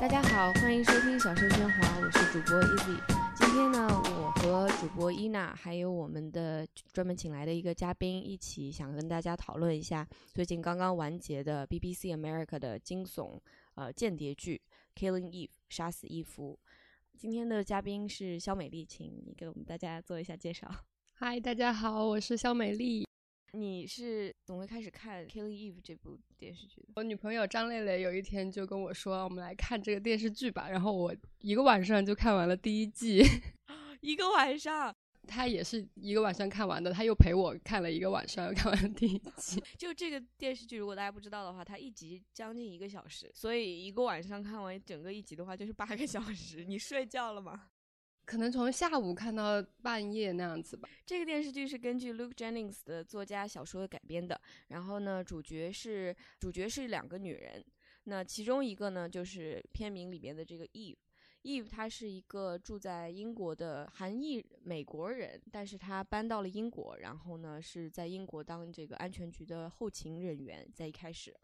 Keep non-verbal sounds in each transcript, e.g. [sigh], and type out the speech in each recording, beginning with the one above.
大家好，欢迎收听小声喧哗，我是主播 Easy。今天呢，我和主播伊娜还有我们的专门请来的一个嘉宾一起，想跟大家讨论一下最近刚刚完结的 BBC America 的惊悚呃间谍剧《Killing Eve》杀死伊芙。今天的嘉宾是肖美丽，请你给我们大家做一下介绍。嗨，大家好，我是肖美丽。你是怎么开始看《Killing Eve》这部电视剧的？我女朋友张蕾蕾有一天就跟我说：“我们来看这个电视剧吧。”然后我一个晚上就看完了第一季，[laughs] 一个晚上。她也是一个晚上看完的，她又陪我看了一个晚上，[laughs] 看完了第一集。就这个电视剧，如果大家不知道的话，它一集将近一个小时，所以一个晚上看完整个一集的话，就是八个小时。你睡觉了吗？可能从下午看到半夜那样子吧。这个电视剧是根据 Luke Jennings 的作家小说改编的。然后呢，主角是主角是两个女人。那其中一个呢，就是片名里面的这个 Eve。Eve 她是一个住在英国的韩裔美国人，但是她搬到了英国，然后呢是在英国当这个安全局的后勤人员，在一开始。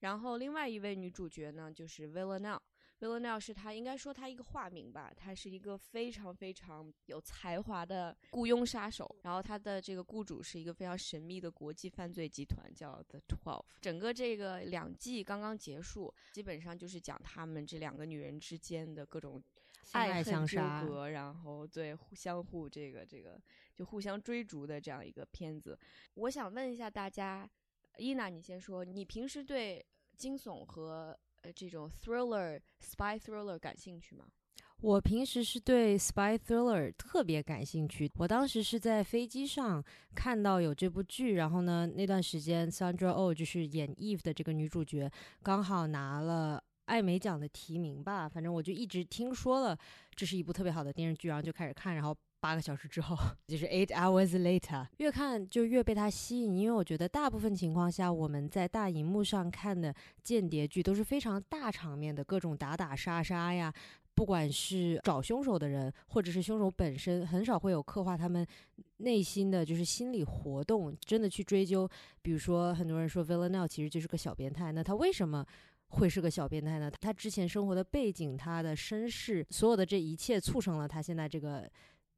然后另外一位女主角呢，就是 Villanelle。Villanelle 是他应该说他一个化名吧，他是一个非常非常有才华的雇佣杀手。然后他的这个雇主是一个非常神秘的国际犯罪集团，叫 The Twelve。整个这个两季刚刚结束，基本上就是讲他们这两个女人之间的各种爱恨纠葛，然后对互相互这个这个就互相追逐的这样一个片子。我想问一下大家，伊娜，你先说，你平时对惊悚和这种 thriller spy thriller 感兴趣吗？我平时是对 spy thriller 特别感兴趣。我当时是在飞机上看到有这部剧，然后呢，那段时间 Sandra Oh 就是演 Eve 的这个女主角，刚好拿了艾美奖的提名吧。反正我就一直听说了这是一部特别好的电视剧，然后就开始看，然后。八个小时之后，[laughs] 就是 eight hours later，越看就越被它吸引，因为我觉得大部分情况下，我们在大荧幕上看的间谍剧都是非常大场面的，各种打打杀杀呀，不管是找凶手的人，或者是凶手本身，很少会有刻画他们内心的就是心理活动，真的去追究。比如说，很多人说 Villanelle 其实就是个小变态，那他为什么会是个小变态呢？他之前生活的背景，他的身世，所有的这一切促成了他现在这个。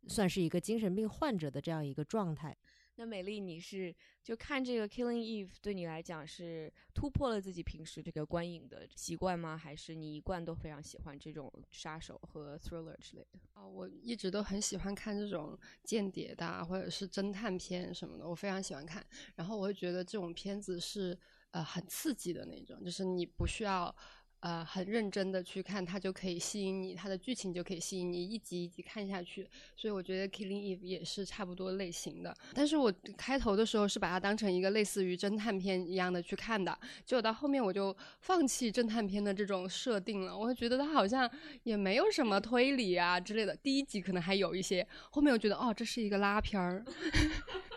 算是一个精神病患者的这样一个状态。那美丽，你是就看这个《Killing Eve》对你来讲是突破了自己平时这个观影的习惯吗？还是你一贯都非常喜欢这种杀手和 thriller 之类的？啊，我一直都很喜欢看这种间谍的或者是侦探片什么的，我非常喜欢看。然后我会觉得这种片子是呃很刺激的那种，就是你不需要。呃，很认真的去看，它就可以吸引你，它的剧情就可以吸引你一集一集看下去。所以我觉得《Killing Eve》也是差不多类型的。但是我开头的时候是把它当成一个类似于侦探片一样的去看的，结果到后面我就放弃侦探片的这种设定了。我觉得它好像也没有什么推理啊之类的。第一集可能还有一些，后面我觉得哦，这是一个拉片儿。[laughs]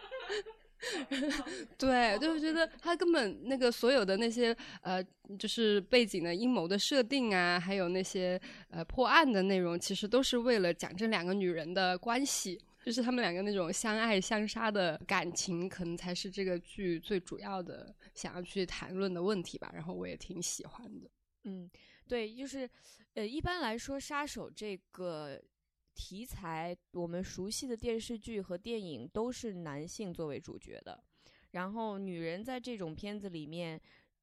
[laughs] 对，就是觉得 [laughs] 他根本那个所有的那些呃，就是背景的阴谋的设定啊，还有那些呃破案的内容，其实都是为了讲这两个女人的关系，就是他们两个那种相爱相杀的感情，可能才是这个剧最主要的想要去谈论的问题吧。然后我也挺喜欢的。嗯，对，就是呃，一般来说，杀手这个。题材我们熟悉的电视剧和电影都是男性作为主角的，然后女人在这种片子里面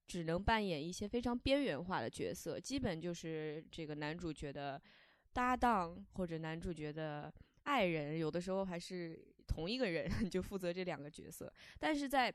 只能扮演一些非常边缘化的角色，基本就是这个男主角的搭档或者男主角的爱人，有的时候还是同一个人 [laughs] 就负责这两个角色，但是在。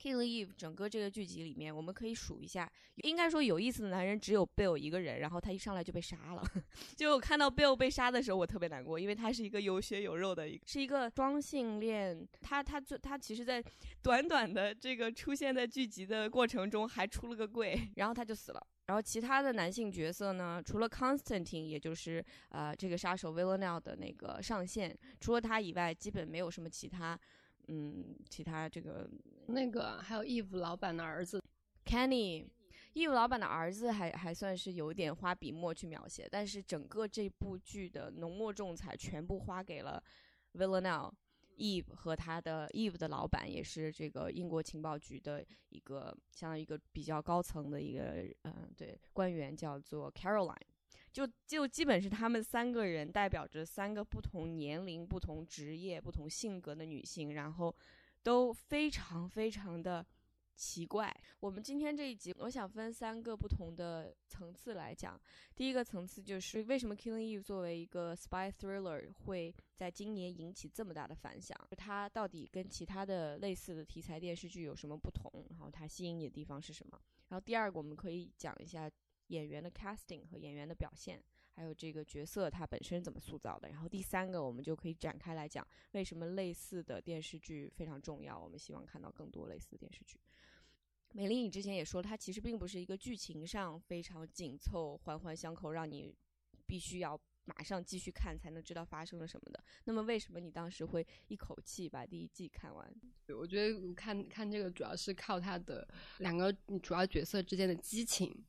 Killing Eve 整个这个剧集里面，我们可以数一下，应该说有意思的男人只有 Bill 一个人，然后他一上来就被杀了。[laughs] 就我看到 Bill 被杀的时候，我特别难过，因为他是一个有血有肉的，是一个双性恋。他他最他其实，在短短的这个出现在剧集的过程中，还出了个柜，[laughs] 然后他就死了。然后其他的男性角色呢，除了 Constantine，也就是呃这个杀手 Villanelle 的那个上线，除了他以外，基本没有什么其他。嗯，其他这个那个还有 Eve 老板的儿子 Kenny，Eve 老板的儿子还还算是有点花笔墨去描写，但是整个这部剧的浓墨重彩全部花给了 Villanelle Eve 和他的 Eve 的老板，也是这个英国情报局的一个相当于一个比较高层的一个嗯对官员，叫做 Caroline。就就基本是他们三个人代表着三个不同年龄、不同职业、不同性格的女性，然后都非常非常的奇怪。我们今天这一集，我想分三个不同的层次来讲。第一个层次就是为什么《Killing Eve》作为一个 spy thriller 会在今年引起这么大的反响？它到底跟其他的类似的题材电视剧有什么不同？然后它吸引你的地方是什么？然后第二个，我们可以讲一下演员的 casting 和演员的表现，还有这个角色它本身怎么塑造的。然后第三个，我们就可以展开来讲为什么类似的电视剧非常重要，我们希望看到更多类似的电视剧。美玲，你之前也说，它其实并不是一个剧情上非常紧凑、环环相扣，让你必须要马上继续看才能知道发生了什么的。那么，为什么你当时会一口气把第一季看完？我觉得看看这个主要是靠它的两个主要角色之间的激情。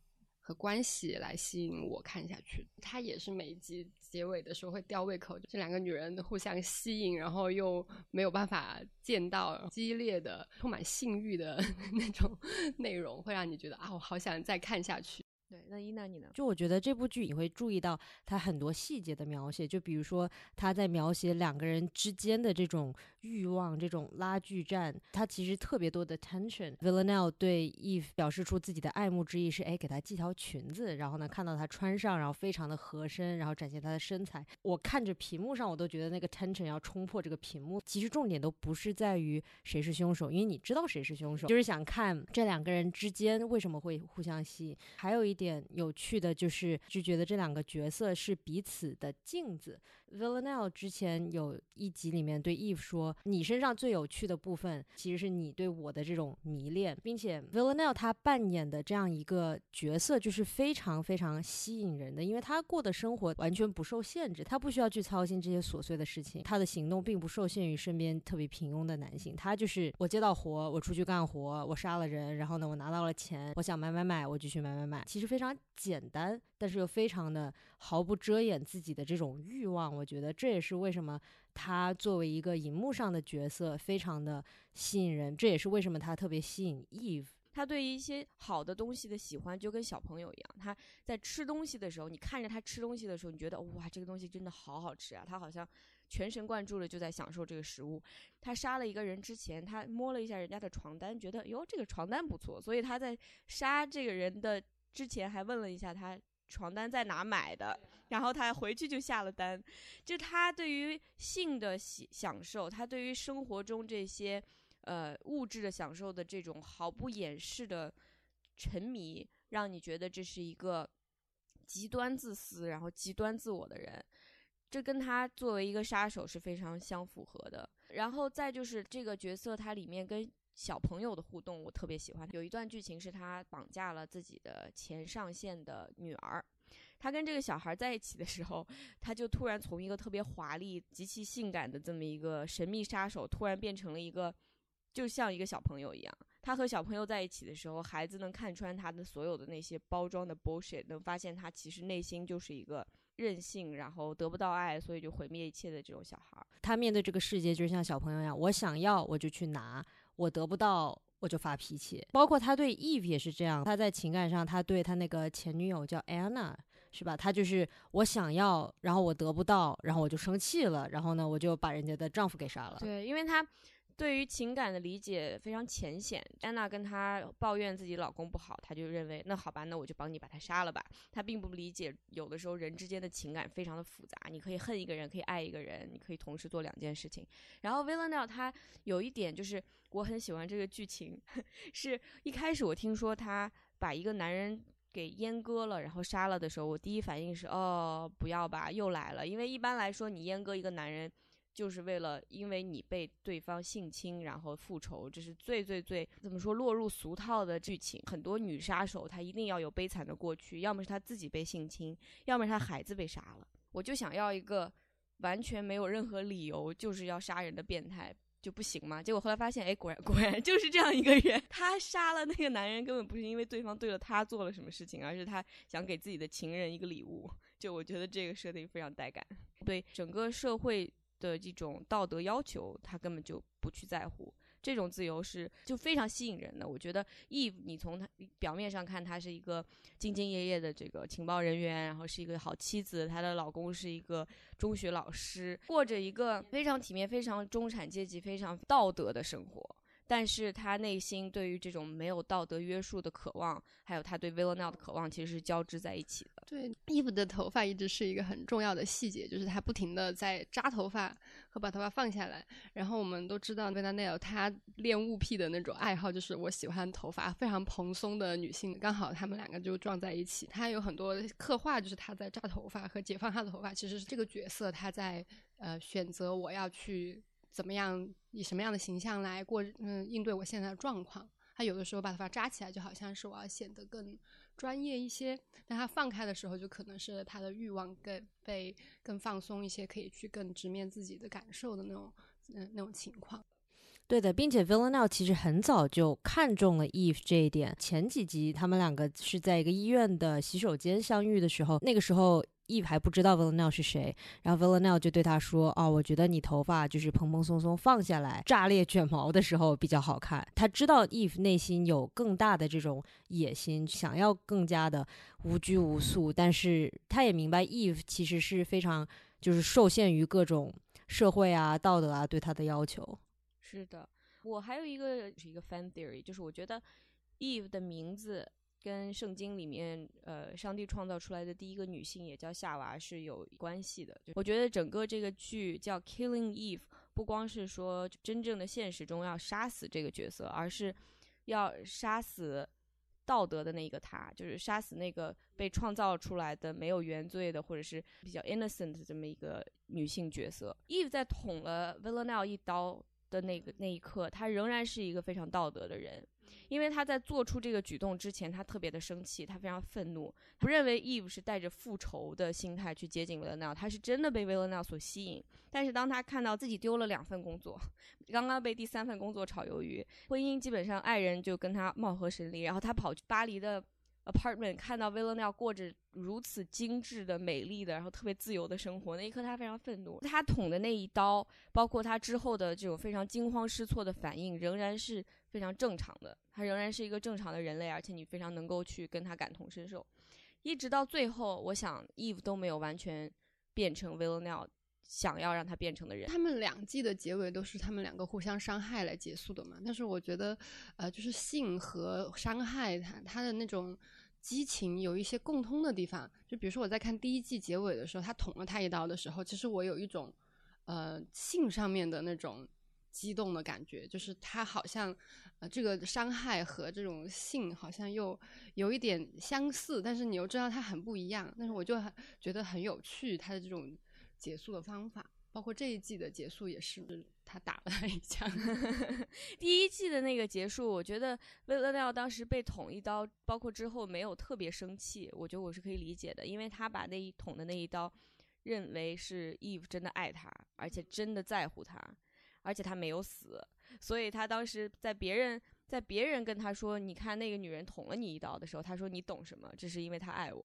和关系来吸引我看下去，它也是每一集结尾的时候会吊胃口，这两个女人互相吸引，然后又没有办法见到激烈的、充满性欲的 [laughs] 那种内容，会让你觉得啊，我好想再看下去。那伊娜你呢？就我觉得这部剧你会注意到它很多细节的描写，就比如说他在描写两个人之间的这种欲望、这种拉锯战，他其实特别多的 tension。Villanelle 对 Eve 表示出自己的爱慕之意是，哎，给她系条裙子，然后呢看到她穿上，然后非常的合身，然后展现她的身材。我看着屏幕上，我都觉得那个 tension 要冲破这个屏幕。其实重点都不是在于谁是凶手，因为你知道谁是凶手，就是想看这两个人之间为什么会互相吸引。还有一点有趣的就是，就觉得这两个角色是彼此的镜子。Villanelle 之前有一集里面对 Eve 说：“你身上最有趣的部分，其实是你对我的这种迷恋，并且 Villanelle 他扮演的这样一个角色，就是非常非常吸引人的，因为他过的生活完全不受限制，他不需要去操心这些琐碎的事情，他的行动并不受限于身边特别平庸的男性，他就是我接到活，我出去干活，我杀了人，然后呢，我拿到了钱，我想买买买，我就去买买买，其实非常简单，但是又非常的毫不遮掩自己的这种欲望，我。觉得这也是为什么他作为一个荧幕上的角色非常的吸引人，这也是为什么他特别吸引 Eve。他对于一些好的东西的喜欢就跟小朋友一样，他在吃东西的时候，你看着他吃东西的时候，你觉得哇，这个东西真的好好吃啊！他好像全神贯注的就在享受这个食物。他杀了一个人之前，他摸了一下人家的床单，觉得哟，这个床单不错，所以他在杀这个人的之前还问了一下他。床单在哪买的？然后他回去就下了单。就他对于性的喜享受，他对于生活中这些呃物质的享受的这种毫不掩饰的沉迷，让你觉得这是一个极端自私、然后极端自我的人。这跟他作为一个杀手是非常相符合的。然后再就是这个角色，他里面跟。小朋友的互动我特别喜欢。有一段剧情是他绑架了自己的前上线的女儿，他跟这个小孩在一起的时候，他就突然从一个特别华丽、极其性感的这么一个神秘杀手，突然变成了一个就像一个小朋友一样。他和小朋友在一起的时候，孩子能看穿他的所有的那些包装的 bullshit，能发现他其实内心就是一个任性，然后得不到爱，所以就毁灭一切的这种小孩。他面对这个世界就像小朋友一样，我想要我就去拿。我得不到，我就发脾气。包括他对 Eve 也是这样，他在情感上，他对他那个前女友叫 Anna，是吧？他就是我想要，然后我得不到，然后我就生气了，然后呢，我就把人家的丈夫给杀了。对，因为他。对于情感的理解非常浅显，安娜跟他抱怨自己老公不好，他就认为那好吧，那我就帮你把他杀了吧。他并不理解，有的时候人之间的情感非常的复杂，你可以恨一个人，可以爱一个人，你可以同时做两件事情。然后 Villanelle 他有一点就是我很喜欢这个剧情，是一开始我听说他把一个男人给阉割了，然后杀了的时候，我第一反应是哦不要吧，又来了，因为一般来说你阉割一个男人。就是为了因为你被对方性侵，然后复仇，这是最最最怎么说落入俗套的剧情。很多女杀手她一定要有悲惨的过去，要么是她自己被性侵，要么是她孩子被杀了。我就想要一个完全没有任何理由就是要杀人的变态，就不行吗？结果后来发现，哎，果然果然就是这样一个人。他杀了那个男人，根本不是因为对方对了他做了什么事情，而是他想给自己的情人一个礼物。就我觉得这个设定非常带感，对整个社会。的这种道德要求，他根本就不去在乎。这种自由是就非常吸引人的。我觉得 Eve，你从他表面上看，他是一个兢兢业业的这个情报人员，然后是一个好妻子，她的老公是一个中学老师，过着一个非常体面、非常中产阶级、非常道德的生活。但是他内心对于这种没有道德约束的渴望，还有他对 Villanelle 的渴望，其实是交织在一起的。对，Eve 的头发一直是一个很重要的细节，就是他不停的在扎头发和把头发放下来。然后我们都知道 Villanelle 他恋物癖的那种爱好，就是我喜欢头发非常蓬松的女性。刚好他们两个就撞在一起。他有很多刻画，就是他在扎头发和解放他的头发，其实是这个角色他在呃选择我要去。怎么样以什么样的形象来过？嗯，应对我现在的状况。他有的时候把头发扎起来，就好像是我要显得更专业一些；但他放开的时候，就可能是他的欲望更被更放松一些，可以去更直面自己的感受的那种嗯那种情况。对的，并且 Villanelle 其实很早就看中了 Eve 这一点。前几集他们两个是在一个医院的洗手间相遇的时候，那个时候。Eve 还不知道 Villanelle 是谁，然后 Villanelle 就对他说：“哦，我觉得你头发就是蓬蓬松松放下来，炸裂卷毛的时候比较好看。”他知道 Eve 内心有更大的这种野心，想要更加的无拘无束，但是他也明白 Eve 其实是非常就是受限于各种社会啊、道德啊对他的要求。是的，我还有一个是一个 fan theory，就是我觉得 Eve 的名字。跟圣经里面，呃，上帝创造出来的第一个女性也叫夏娃是有关系的。我觉得整个这个剧叫《Killing Eve》，不光是说真正的现实中要杀死这个角色，而是要杀死道德的那一个她，就是杀死那个被创造出来的没有原罪的，或者是比较 innocent 的这么一个女性角色。Eve 在捅了 Villanelle 一刀的那个那一刻，她仍然是一个非常道德的人。因为他在做出这个举动之前，他特别的生气，他非常愤怒，不认为 Eve 是带着复仇的心态去接近 Villanelle，他是真的被 Villanelle 所吸引。但是当他看到自己丢了两份工作，刚刚被第三份工作炒鱿鱼，婚姻基本上爱人就跟他貌合神离，然后他跑去巴黎的。Apartment 看到 Villanel 过着如此精致的、美丽的，然后特别自由的生活，那一刻他非常愤怒。他捅的那一刀，包括他之后的这种非常惊慌失措的反应，仍然是非常正常的。他仍然是一个正常的人类，而且你非常能够去跟他感同身受。一直到最后，我想 Eve 都没有完全变成 Villanel。想要让他变成的人，他们两季的结尾都是他们两个互相伤害来结束的嘛？但是我觉得，呃，就是性和伤害，他他的那种激情有一些共通的地方。就比如说我在看第一季结尾的时候，他捅了他一刀的时候，其实我有一种，呃，性上面的那种激动的感觉，就是他好像，呃，这个伤害和这种性好像又有一点相似，但是你又知道它很不一样。但是我就很觉得很有趣，他的这种。结束的方法，包括这一季的结束也是他打了他一枪。[laughs] 第一季的那个结束，我觉得威勒廖当时被捅一刀，包括之后没有特别生气，我觉得我是可以理解的，因为他把那一捅的那一刀，认为是 Eve 真的爱他，而且真的在乎他，而且他没有死，所以他当时在别人在别人跟他说，你看那个女人捅了你一刀的时候，他说你懂什么？这是因为他爱我。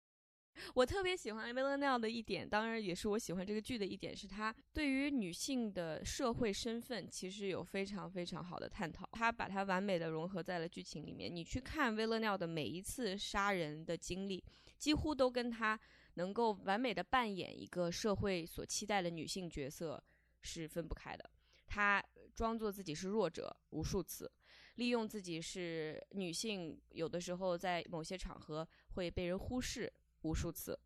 我特别喜欢 v i l l a n e l 的一点，当然也是我喜欢这个剧的一点，是她对于女性的社会身份其实有非常非常好的探讨。她把它完美的融合在了剧情里面。你去看 v i l l a n e l 的每一次杀人的经历，几乎都跟她能够完美的扮演一个社会所期待的女性角色是分不开的。她装作自己是弱者无数次，利用自己是女性，有的时候在某些场合会被人忽视。无数次，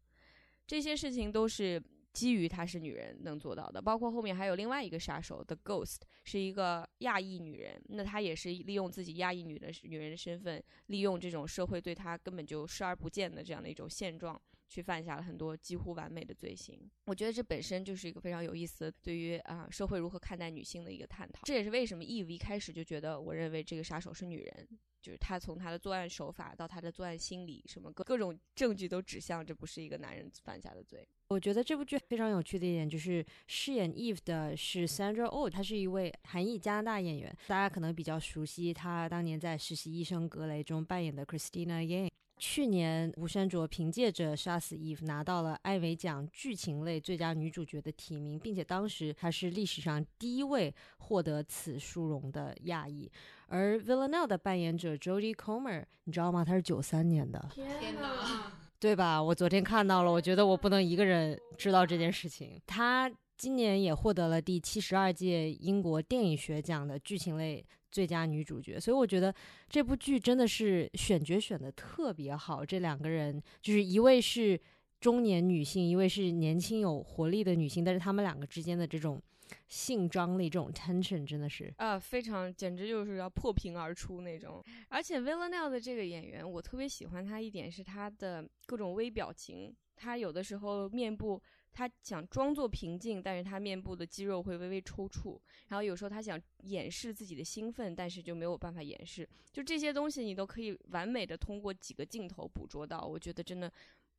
这些事情都是基于她是女人能做到的。包括后面还有另外一个杀手，The Ghost，是一个亚裔女人。那她也是利用自己亚裔女的女人的身份，利用这种社会对她根本就视而不见的这样的一种现状，去犯下了很多几乎完美的罪行。我觉得这本身就是一个非常有意思对于啊社会如何看待女性的一个探讨。这也是为什么 Eve 一开始就觉得，我认为这个杀手是女人。就是他从他的作案手法到他的作案心理，什么各各种证据都指向这不是一个男人犯下的罪。我觉得这部剧非常有趣的一点就是饰演 Eve 的是 Sandra Oh，她是一位韩裔加拿大演员，大家可能比较熟悉她当年在《实习医生格雷》中扮演的 Christina Yang。去年吴珊卓凭借着《杀死 Eve》拿到了艾美奖剧情类最佳女主角的提名，并且当时她是历史上第一位获得此殊荣的亚裔。而 Villanelle 的扮演者 Jodie Comer，你知道吗？她是九三年的。天哪！对吧？我昨天看到了，我觉得我不能一个人知道这件事情。她今年也获得了第七十二届英国电影学奖的剧情类最佳女主角，所以我觉得这部剧真的是选角选的特别好。这两个人就是一位是中年女性，一位是年轻有活力的女性，但是他们两个之间的这种。性张力这种 tension 真的是啊，非常简直就是要破屏而出那种。而且 Villanelle 的这个演员，我特别喜欢他一点是他的各种微表情。他有的时候面部，他想装作平静，但是他面部的肌肉会微微抽搐。然后有时候他想掩饰自己的兴奋，但是就没有办法掩饰。就这些东西，你都可以完美的通过几个镜头捕捉到。我觉得真的，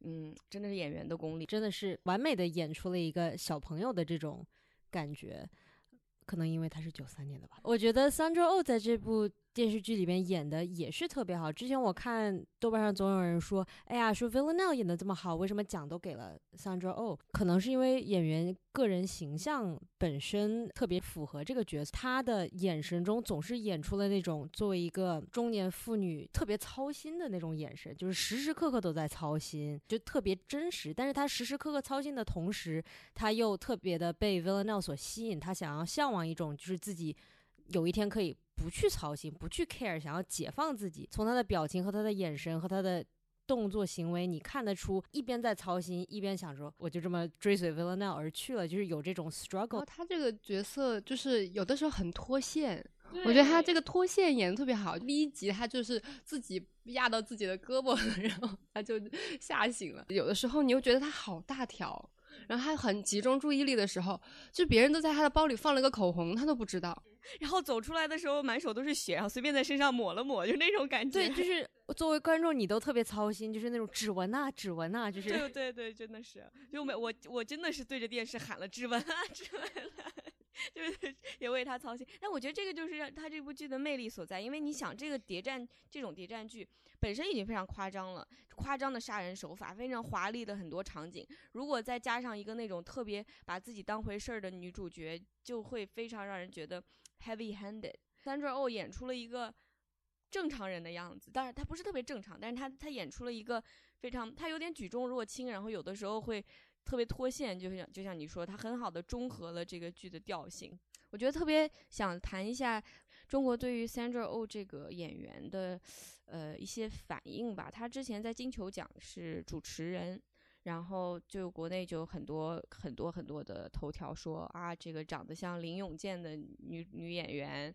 嗯，真的是演员的功力，真的是完美的演出了一个小朋友的这种。感觉，可能因为他是九三年的吧。我觉得 Sandra Oh 在这部。电视剧里边演的也是特别好。之前我看豆瓣上总有人说：“哎呀，说 Villanelle 演的这么好，为什么奖都给了 Sandra Oh？” 可能是因为演员个人形象本身特别符合这个角色。她的眼神中总是演出了那种作为一个中年妇女特别操心的那种眼神，就是时时刻刻都在操心，就特别真实。但是她时时刻刻操心的同时，她又特别的被 Villanelle 所吸引，她想要向往一种就是自己有一天可以。不去操心，不去 care，想要解放自己。从他的表情和他的眼神和他的动作行为，你看得出一边在操心，一边想说，我就这么追随 Villanelle 而去了，就是有这种 struggle。他这个角色就是有的时候很脱线，我觉得他这个脱线演的特别好。第一集他就是自己压到自己的胳膊，然后他就吓醒了。有的时候你又觉得他好大条。然后他很集中注意力的时候，就别人都在他的包里放了个口红，他都不知道。[laughs] 然后走出来的时候，满手都是血，然后随便在身上抹了抹，就那种感觉。对，[laughs] 就是作为观众，你都特别操心，就是那种指纹呐，指纹呐，就是。对对对，真的是，就没我我真的是对着电视喊了指纹啊，指纹啊。[laughs] 就是也为他操心。但我觉得这个就是让他这部剧的魅力所在，因为你想，这个谍战这种谍战剧。本身已经非常夸张了，夸张的杀人手法，非常华丽的很多场景。如果再加上一个那种特别把自己当回事儿的女主角，就会非常让人觉得 heavy-handed。Sandra Oh 演出了一个正常人的样子，当然她不是特别正常，但是她她演出了一个非常，她有点举重若轻，然后有的时候会特别脱线，就像就像你说，它很好的中和了这个剧的调性。我觉得特别想谈一下中国对于 Sandra Oh 这个演员的。呃，一些反应吧。他之前在金球奖是主持人，然后就国内就有很多很多很多的头条说啊，这个长得像林永健的女女演员，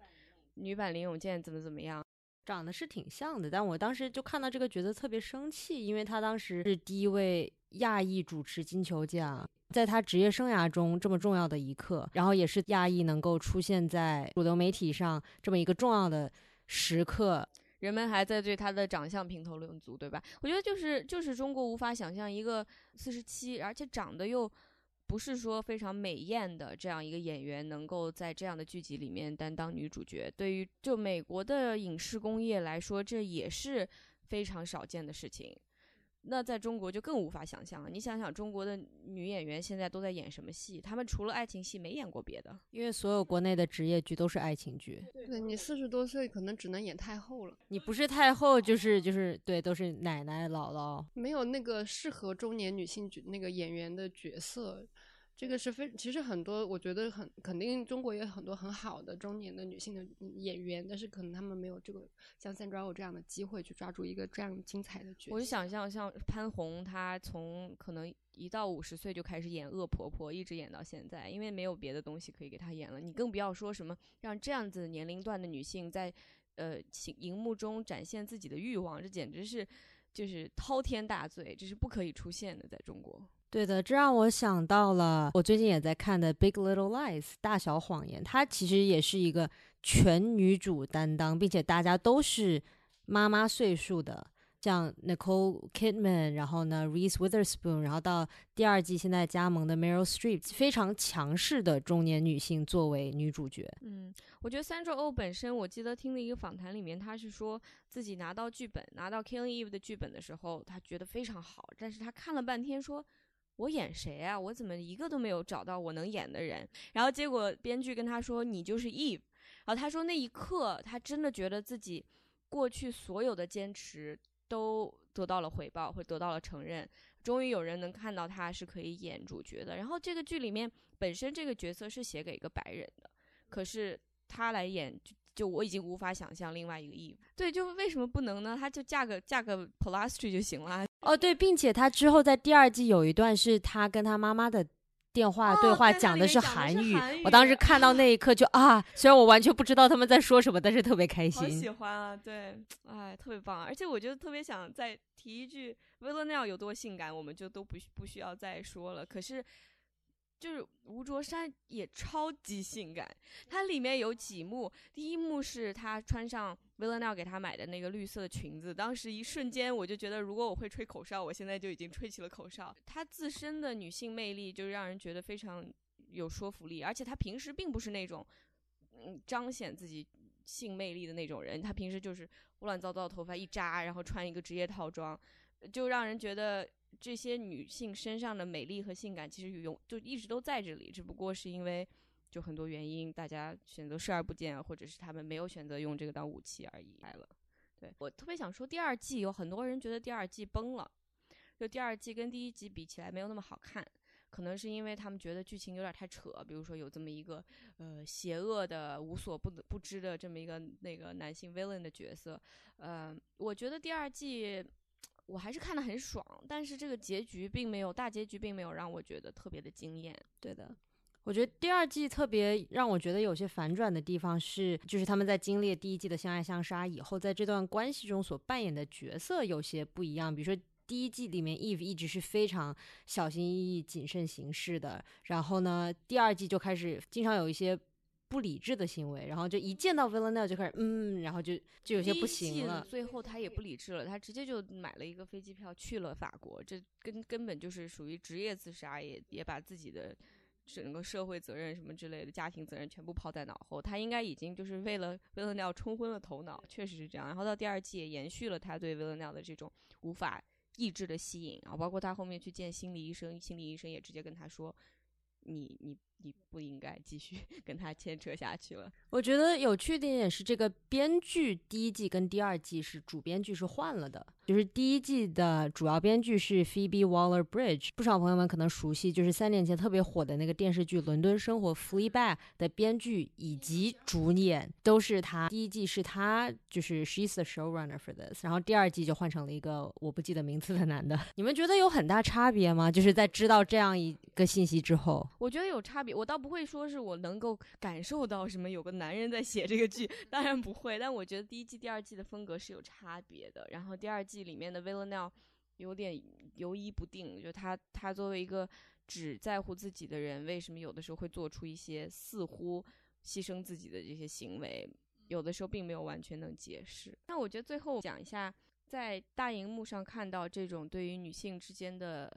女版林永健怎么怎么样，长得是挺像的。但我当时就看到这个角色特别生气，因为他当时是第一位亚裔主持金球奖，在他职业生涯中这么重要的一刻，然后也是亚裔能够出现在主流媒体上这么一个重要的时刻。人们还在对他的长相评头论足，对吧？我觉得就是就是中国无法想象一个四十七，而且长得又不是说非常美艳的这样一个演员，能够在这样的剧集里面担当女主角。对于就美国的影视工业来说，这也是非常少见的事情。那在中国就更无法想象了。你想想，中国的女演员现在都在演什么戏？她们除了爱情戏没演过别的，因为所有国内的职业剧都是爱情剧。对你四十多岁，可能只能演太后了。你不是太后，就是就是对，都是奶奶姥姥，没有那个适合中年女性角那个演员的角色。这个是非，其实很多，我觉得很肯定，中国也有很多很好的中年的女性的演员，但是可能他们没有这个像 Sandra Oh 这样的机会去抓住一个这样精彩的角色。我就想象像潘虹，她从可能一到五十岁就开始演恶婆婆，一直演到现在，因为没有别的东西可以给她演了。你更不要说什么让这样子年龄段的女性在呃荧幕中展现自己的欲望，这简直是就是滔天大罪，这是不可以出现的，在中国。对的，这让我想到了我最近也在看的《Big Little Lies》大小谎言，它其实也是一个全女主担当，并且大家都是妈妈岁数的。像 Nicole Kidman，然后呢，Reese Witherspoon，然后到第二季现在加盟的 Meryl Streep，非常强势的中年女性作为女主角。嗯，我觉得 Sandra O 本身，我记得听的一个访谈里面，她是说自己拿到剧本，拿到 Killing Eve 的剧本的时候，她觉得非常好，但是她看了半天，说我演谁啊？我怎么一个都没有找到我能演的人？然后结果编剧跟他说，你就是 Eve。然后他说那一刻，他真的觉得自己过去所有的坚持。都得到了回报，或得到了承认，终于有人能看到他是可以演主角的。然后这个剧里面本身这个角色是写给一个白人的，可是他来演，就我已经无法想象另外一个 Eve。对，就为什么不能呢？他就嫁个嫁个 p l a s t r 就行了。哦，对，并且他之后在第二季有一段是他跟他妈妈的。电话对话讲的是韩语，我当时看到那一刻就啊，虽然我完全不知道他们在说什么，但是特别开心。喜欢啊，对，哎，特别棒，而且我就特别想再提一句，Villanelle 有多性感，我们就都不不需要再说了。可是。就是吴卓山也超级性感，它里面有几幕，第一幕是他穿上 Villanelle 给他买的那个绿色的裙子，当时一瞬间我就觉得，如果我会吹口哨，我现在就已经吹起了口哨。她自身的女性魅力就让人觉得非常有说服力，而且她平时并不是那种嗯彰显自己性魅力的那种人，她平时就是乱糟糟的头发一扎，然后穿一个职业套装，就让人觉得。这些女性身上的美丽和性感，其实永就一直都在这里，只不过是因为就很多原因，大家选择视而不见，或者是他们没有选择用这个当武器而已。来了，对我特别想说，第二季有很多人觉得第二季崩了，就第二季跟第一集比起来没有那么好看，可能是因为他们觉得剧情有点太扯，比如说有这么一个呃邪恶的无所不不知的这么一个那个男性 villain 的角色，呃，我觉得第二季。我还是看得很爽，但是这个结局并没有大结局，并没有让我觉得特别的惊艳。对的，我觉得第二季特别让我觉得有些反转的地方是，就是他们在经历第一季的相爱相杀以后，在这段关系中所扮演的角色有些不一样。比如说第一季里面，Eve 一直是非常小心翼翼、谨慎行事的，然后呢，第二季就开始经常有一些。不理智的行为，然后就一见到 Villanelle 就开始嗯，然后就就有些不行了。最后他也不理智了，他直接就买了一个飞机票去了法国，这根根本就是属于职业自杀，也也把自己的整个社会责任什么之类的家庭责任全部抛在脑后。他应该已经就是为了 Villanelle 冲昏了头脑，确实是这样。然后到第二季也延续了他对 Villanelle 的这种无法抑制的吸引，然后包括他后面去见心理医生，心理医生也直接跟他说：“你你。”你不应该继续 [laughs] 跟他牵扯下去了。我觉得有趣的点也是这个编剧，第一季跟第二季是主编剧是换了的。就是第一季的主要编剧是 Phoebe Waller-Bridge，不少朋友们可能熟悉，就是三年前特别火的那个电视剧《伦敦生活》（Fleabag） 的编剧以及主演都是他。第一季是他，就是 She's the showrunner for this，然后第二季就换成了一个我不记得名字的男的。[laughs] 你们觉得有很大差别吗？就是在知道这样一个信息之后，我觉得有差别。我倒不会说是我能够感受到什么有个男人在写这个剧，[laughs] 当然不会。但我觉得第一季、第二季的风格是有差别的。然后第二季。里面的 Villanelle 有点犹疑不定，就他他作为一个只在乎自己的人，为什么有的时候会做出一些似乎牺牲自己的这些行为？有的时候并没有完全能解释。那我觉得最后讲一下，在大荧幕上看到这种对于女性之间的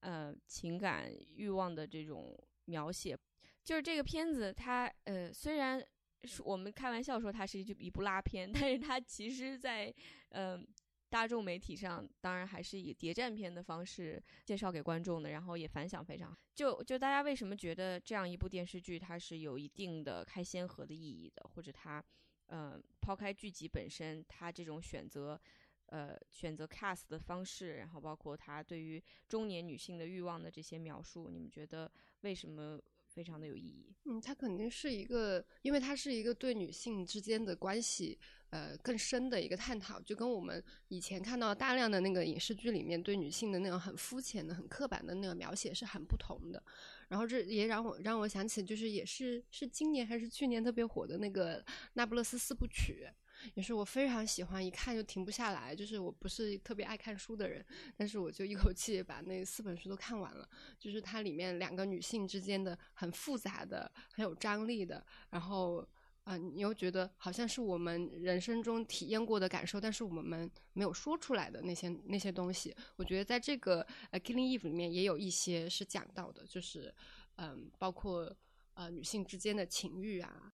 呃情感欲望的这种描写，就是这个片子它呃虽然我们开玩笑说它是一一部拉片，[laughs] 但是它其实在嗯。大众媒体上当然还是以谍战片的方式介绍给观众的，然后也反响非常好。就就大家为什么觉得这样一部电视剧它是有一定的开先河的意义的，或者它，呃，抛开剧集本身，它这种选择，呃，选择 cast 的方式，然后包括它对于中年女性的欲望的这些描述，你们觉得为什么非常的有意义？嗯，它肯定是一个，因为它是一个对女性之间的关系。呃，更深的一个探讨，就跟我们以前看到大量的那个影视剧里面对女性的那种很肤浅的、很刻板的那个描写是很不同的。然后这也让我让我想起，就是也是是今年还是去年特别火的那个《那不勒斯四部曲》，也是我非常喜欢，一看就停不下来。就是我不是特别爱看书的人，但是我就一口气把那四本书都看完了。就是它里面两个女性之间的很复杂的、很有张力的，然后。啊、你又觉得好像是我们人生中体验过的感受，但是我们没有说出来的那些那些东西，我觉得在这个呃《Killing Eve》里面也有一些是讲到的，就是嗯、包括呃女性之间的情欲啊，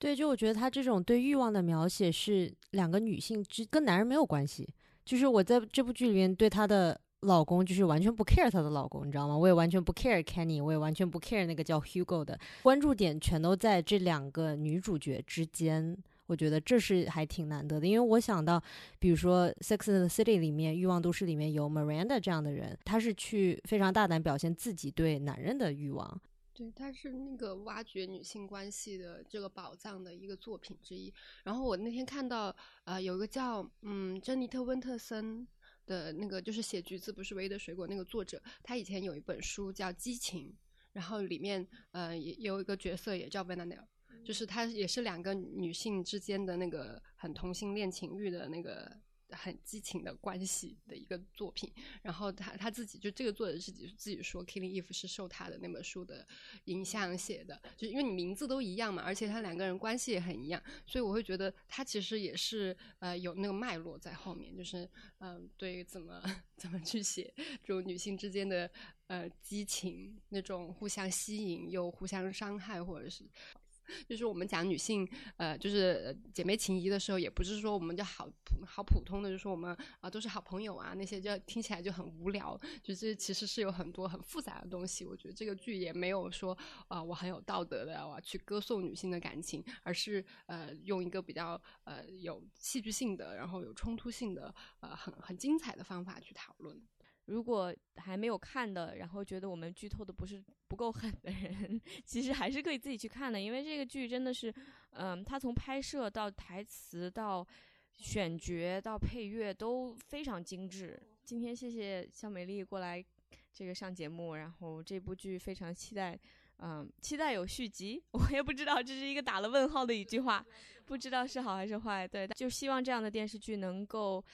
对，就我觉得他这种对欲望的描写是两个女性之跟男人没有关系，就是我在这部剧里面对她的老公就是完全不 care 她的老公，你知道吗？我也完全不 care Kenny，我也完全不 care 那个叫 Hugo 的，关注点全都在这两个女主角之间。我觉得这是还挺难得的，因为我想到，比如说《Sex and the City》里面，《欲望都市》里面有 Miranda 这样的人，她是去非常大胆表现自己对男人的欲望，对，它是那个挖掘女性关系的这个宝藏的一个作品之一。然后我那天看到，呃，有一个叫嗯珍妮特温特森的那个，就是写《橘子不是唯一的水果》那个作者，他以前有一本书叫《激情》，然后里面呃也有一个角色也叫 v a n a n e l 就是他也是两个女性之间的那个很同性恋情欲的那个很激情的关系的一个作品。然后他他自己就这个作者自己自己说，《Killing Eve》是受他的那本书的影响写的，就因为你名字都一样嘛，而且他两个人关系也很一样，所以我会觉得他其实也是呃有那个脉络在后面，就是嗯、呃对怎么怎么去写这种女性之间的呃激情，那种互相吸引又互相伤害，或者是。就是我们讲女性，呃，就是姐妹情谊的时候，也不是说我们就好好普通的，就说我们啊、都是好朋友啊，那些就听起来就很无聊。就是其实是有很多很复杂的东西。我觉得这个剧也没有说啊、我很有道德的，我要去歌颂女性的感情，而是呃用一个比较呃有戏剧性的，然后有冲突性的，呃很很精彩的方法去讨论。如果还没有看的，然后觉得我们剧透的不是不够狠的人，[laughs] 其实还是可以自己去看的，因为这个剧真的是，嗯，它从拍摄到台词到选角到配乐都非常精致。今天谢谢肖美丽过来这个上节目，然后这部剧非常期待，嗯，期待有续集。[laughs] 我也不知道这是一个打了问号的一句话，不知道是好还是坏。对，就希望这样的电视剧能够。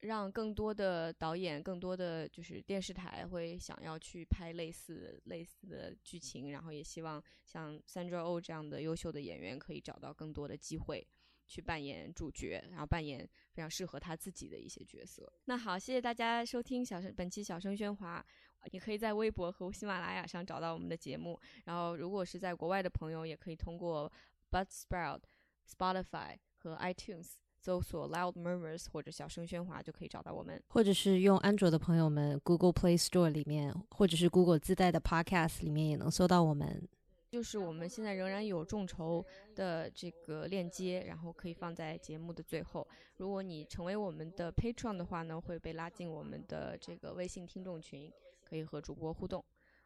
让更多的导演、更多的就是电视台会想要去拍类似类似的剧情，然后也希望像 Sandra Oh 这样的优秀的演员可以找到更多的机会去扮演主角，然后扮演非常适合他自己的一些角色。那好，谢谢大家收听小声本期小声喧哗，你可以在微博和喜马拉雅上找到我们的节目。然后如果是在国外的朋友，也可以通过 Buzzsprout、Spotify 和 iTunes。搜索 Loud Murmurs 或者小声喧哗就可以找到我们。或者是用安卓的朋友们，Google Play Store 里面，或者是 Google 自带的 Podcast 里面也能搜到我们。就是我们现在仍然有众筹的这个链接，然后可以放在节目的最后。如果你成为我们的 Patron 的话呢，会被拉进我们的这个微信听众群，可以和主播互动。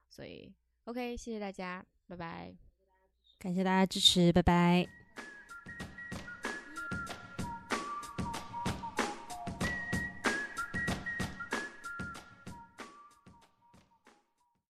所以，OK，谢谢大家，拜拜。感谢大家支持，拜拜。